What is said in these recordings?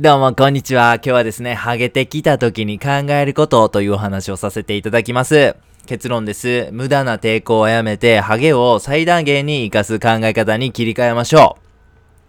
どうも、こんにちは。今日はですね、ハゲてきた時に考えることというお話をさせていただきます。結論です。無駄な抵抗をやめて、ハゲを最大限に活かす考え方に切り替えましょ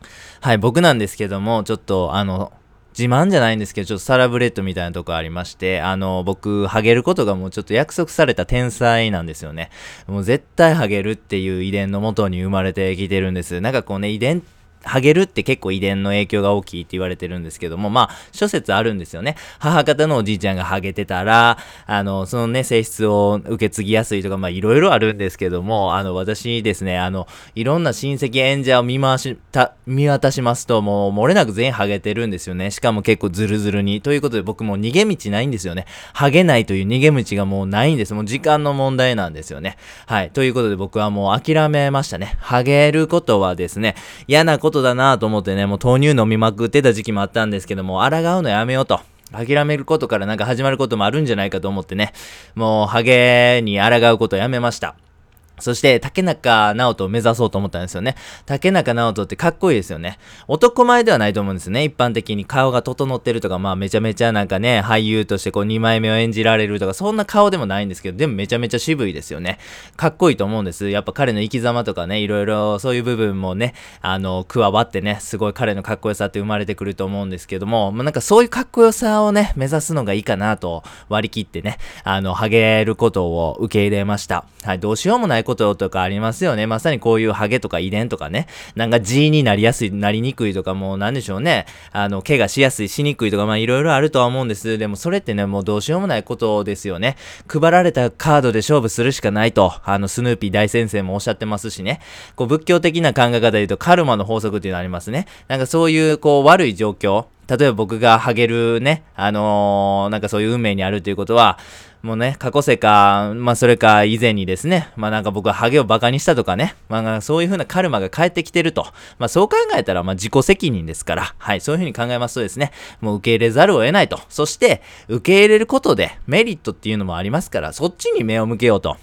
う。はい、僕なんですけども、ちょっと、あの、自慢じゃないんですけど、ちょっとサラブレッドみたいなとこありまして、あの、僕、ハゲることがもうちょっと約束された天才なんですよね。もう絶対ハゲるっていう遺伝のもとに生まれてきてるんです。なんかこうね、遺伝ってハゲるって結構遺伝の影響が大きいって言われてるんですけども、まあ、諸説あるんですよね。母方のおじいちゃんがハゲてたら、あの、そのね、性質を受け継ぎやすいとか、まあ、いろいろあるんですけども、あの、私ですね、あの、いろんな親戚演者を見回し、た、見渡しますと、もう、漏れなく全員ハゲてるんですよね。しかも結構ズルズルに。ということで、僕も逃げ道ないんですよね。ハゲないという逃げ道がもうないんです。もう時間の問題なんですよね。はい。ということで、僕はもう諦めましたね。ハゲることはですね、嫌なことことだなと思ってね、もう豆乳飲みまくってた時期もあったんですけども、抗うのやめようと。諦めることからなんか始まることもあるんじゃないかと思ってね、もうハゲに抗うことやめました。そして、竹中直人を目指そうと思ったんですよね。竹中直人ってかっこいいですよね。男前ではないと思うんですね。一般的に顔が整ってるとか、まあめちゃめちゃなんかね、俳優としてこう2枚目を演じられるとか、そんな顔でもないんですけど、でもめちゃめちゃ渋いですよね。かっこいいと思うんです。やっぱ彼の生き様とかね、いろいろそういう部分もね、あの、加わってね、すごい彼のかっこよさって生まれてくると思うんですけども、まあ、なんかそういうかっこよさをね、目指すのがいいかなと割り切ってね、あの、ハゲることを受け入れました。はい、どうしようもないことことかありますよね。まさにこういうハゲとか遺伝とかね、なんか G になりやすい、なりにくいとかもうなんでしょうね。あの、怪我しやすい、しにくいとか、まあいろいろあるとは思うんです。でもそれってね、もうどうしようもないことですよね。配られたカードで勝負するしかないと、あの、スヌーピー大先生もおっしゃってますしね。こう仏教的な考え方で言うとカルマの法則っていうのありますね。なんかそういうこう悪い状況、例えば僕がハゲるね、あのー、なんかそういう運命にあるということは、もうね、過去世か、まあそれか以前にですね、まあなんか僕はハゲをバカにしたとかね、まあそういう風なカルマが返ってきてると。まあそう考えたら、まあ自己責任ですから、はい、そういう風に考えますとですね、もう受け入れざるを得ないと。そして、受け入れることでメリットっていうのもありますから、そっちに目を向けようと。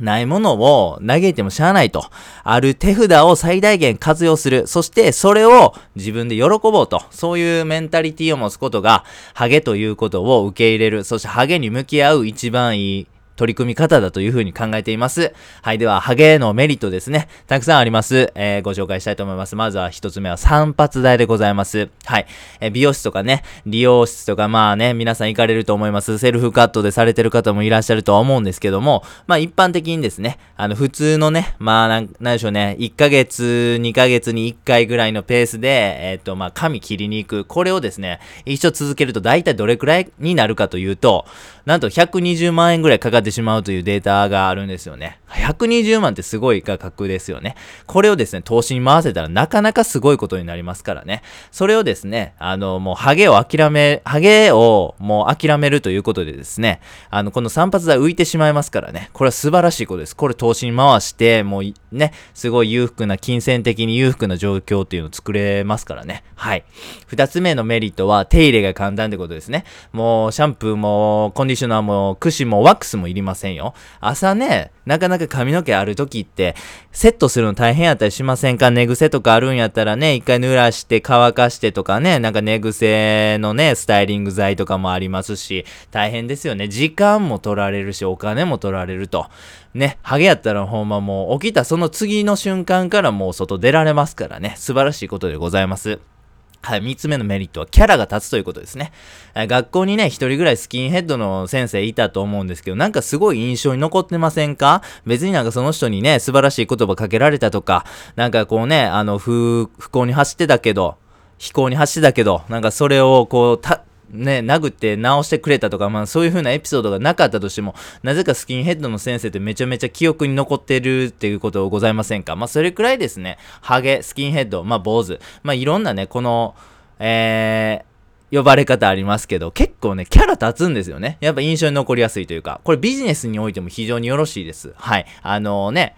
ないものを投げてもしゃあないと。ある手札を最大限活用する。そしてそれを自分で喜ぼうと。そういうメンタリティを持つことが、ハゲということを受け入れる。そしてハゲに向き合う一番いい取り組み方だというふうに考えています。はい。では、ハゲのメリットですね。たくさんあります。えー、ご紹介したいと思います。まずは一つ目は散髪代でございます。はい。えー、美容室とかね、理容室とか、まあね、皆さん行かれると思います。セルフカットでされてる方もいらっしゃるとは思うんですけども、まあ一般的にですね、あの、普通のね、まあなん、なんでしょうね、1ヶ月、2ヶ月に1回ぐらいのペースで、えっ、と、まあ髪切りに行く。これをですね、一生続けると大体どれくらいになるかというと、なんと120万円ぐらいかかってしまうというデータがあるんですよね。120万ってすごい価格ですよね。これをですね、投資に回せたらなかなかすごいことになりますからね。それをですね、あの、もうハゲを諦め、ハゲをもう諦めるということでですね、あの、この散髪代浮いてしまいますからね。これは素晴らしいことです。これ投資に回して、もうね、すごい裕福な、金銭的に裕福な状況っていうのを作れますからね。はい。二つ目のメリットは手入れが簡単ってことですね。もうシャンプーもコンディショナーも櫛もワックスもいりませんよ。朝ね、なかなか髪の毛ある時って、セットするの大変やったりしませんか？寝癖とかあるんやったらね、一回濡らして乾かしてとかね、なんか寝癖のね、スタイリング剤とかもありますし、大変ですよね。時間も取られるし、お金も取られると。ね、ハゲやったらほんまもう起きたその次の瞬間からもう外出られますからね、素晴らしいことでございます。はい、三つ目のメリットはキャラが立つということですね。学校にね、1人ぐらいスキンヘッドの先生いたと思うんですけど、なんかすごい印象に残ってませんか？別になんかその人にね、素晴らしい言葉かけられたとか、なんかこうね、あの、不、幸に走ってたけど、飛行に走ってたけど、なんかそれをこう、ね、殴って直してくれたとか、まあそういう風なエピソードがなかったとしても、なぜかスキンヘッドの先生ってめちゃめちゃ記憶に残ってるっていうことございませんか？まあそれくらいですね、ハゲ、スキンヘッド、まあ坊主、まあいろんなね、この、えー、呼ばれ方ありますけど、結構ね、キャラ立つんですよね。やっぱ印象に残りやすいというか、これビジネスにおいても非常によろしいです。はい。あのー、ね、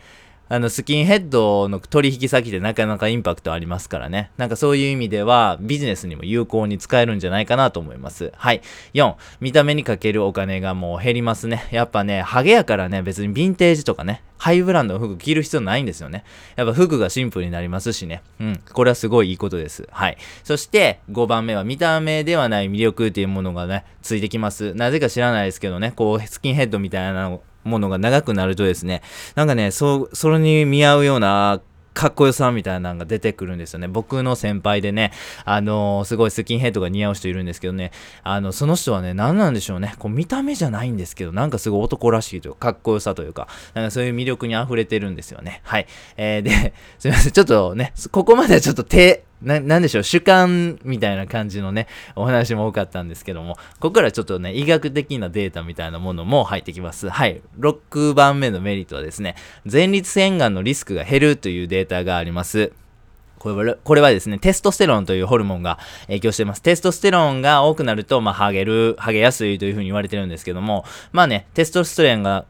あの、スキンヘッドの取引先でなかなかインパクトありますからね。なんかそういう意味では、ビジネスにも有効に使えるんじゃないかなと思います。はい。4、見た目にかけるお金がもう減りますね。やっぱね、ハゲやからね、別にヴィンテージとかね、ハイブランドの服着る必要ないんですよね。やっぱ服がシンプルになりますしね。うん。これはすごいいいことです。はい。そして5番目は見た目ではない魅力っていうものがね、ついてきます。なぜか知らないですけどね、こう、スキンヘッドみたいなのものが長くなるとですね、なんかね、そ、それに見合うようなかっこよさみたいなのが出てくるんですよね。僕の先輩でね、あのー、すごいスキンヘッドが似合う人いるんですけどね、あの、その人はね、何なんでしょうね。こう見た目じゃないんですけど、なんかすごい男らしいというか、かっこよさというか、なんかそういう魅力に溢れてるんですよね。はい。えー、で、すいません。ちょっとね、ここまではちょっと手、な、なんでしょう、主観みたいな感じのね、お話も多かったんですけども、ここからちょっとね、医学的なデータみたいなものも入ってきます。はい。6番目のメリットはですね、前立腺がんのリスクが減るというデータがあります。これこれはですね、テストステロンというホルモンが影響しています。テストステロンが多くなると、まあ、ハゲる、ハゲやすいというふうに言われてるんですけども、まあね、テストステロンが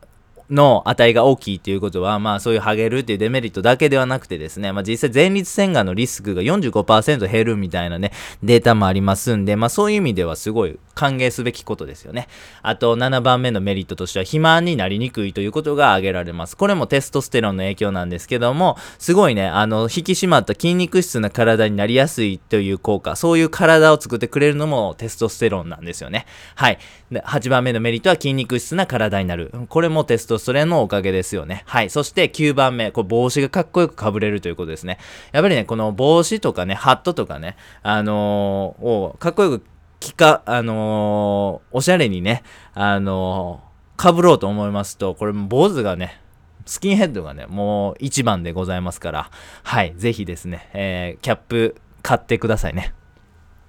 の値が大きいっていうことは、まあそういうハゲるっていうデメリットだけではなくてですね、まあ実際前立腺がんのリスクが45%減るみたいなね、データもありますんで、まあそういう意味ではすごい歓迎すべきことですよね。あと7番目のメリットとしては肥満になりにくいということが挙げられます。これもテストステロンの影響なんですけども、すごいね、あの、引き締まった筋肉質な体になりやすいという効果、そういう体を作ってくれるのもテストステロンなんですよね。はい。8番目のメリットは筋肉質な体になる。これもテストステロンのおかげですよね。はい。そして9番目、こう帽子がかっこよく被れるということですね。やっぱりね、この帽子とかね、ハットとかね、あのー、をかっこよく着か、あのー、おしゃれにね、あのー、被ろうと思いますと、これ坊主がね、スキンヘッドがね、もう一番でございますから、はい、ぜひですね、えー、キャップ買ってくださいね。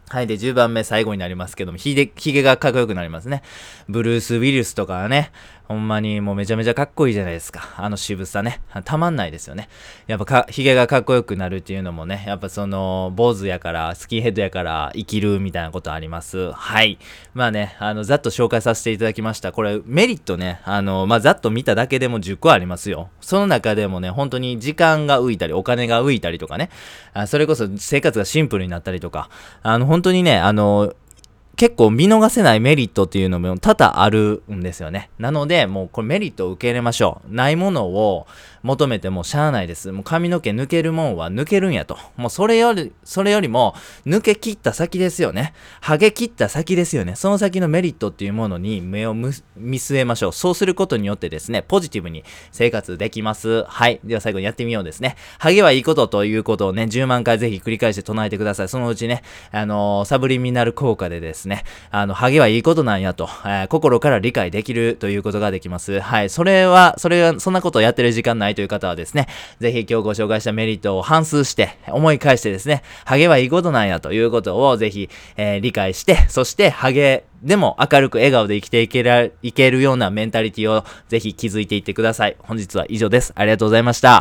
はい。で、10番目最後になりますけども、ひげ、ひげがかっこよくなりますね。ブルース・ウィルスとかね、ほんまにもうめちゃめちゃかっこいいじゃないですか。あの渋さね。たまんないですよね。やっぱか、髭がかっこよくなるっていうのもね、やっぱその、坊主やから、スキンヘッドやから生きるみたいなことあります。はい。まあね、あの、ざっと紹介させていただきました。これ、メリットね、あの、まあ、ざっと見ただけでも10個ありますよ。その中でもね、本当に時間が浮いたり、お金が浮いたりとかね、あそれこそ生活がシンプルになったりとか、あの、本当にね、あの、結構見逃せないメリットっていうのも多々あるんですよね。なので、もうこれメリットを受け入れましょう。ないものを求めてもしゃあないです。もう髪の毛抜けるもんは抜けるんやと。もうそれより、それよりも抜け切った先ですよね。ハゲ切った先ですよね。その先のメリットっていうものに目を見据えましょう。そうすることによってですね、ポジティブに生活できます。はい。では最後にやってみようですね。ハゲはいいことということをね、10万回ぜひ繰り返して唱えてください。そのうちね、あのー、サブリミナル効果でですね、あの、ハゲはいいことなんやと、えー、心から理解できるということができます。はい。それは、それは、そんなことをやってる時間ないないという方はですね、ぜひ今日ご紹介したメリットを反数して、思い返してですね、ハゲはいいことなんやということをぜひ、えー、理解して、そしてハゲでも明るく笑顔で生きていけら、いけるようなメンタリティをぜひ築いていってください。本日は以上です。ありがとうございました。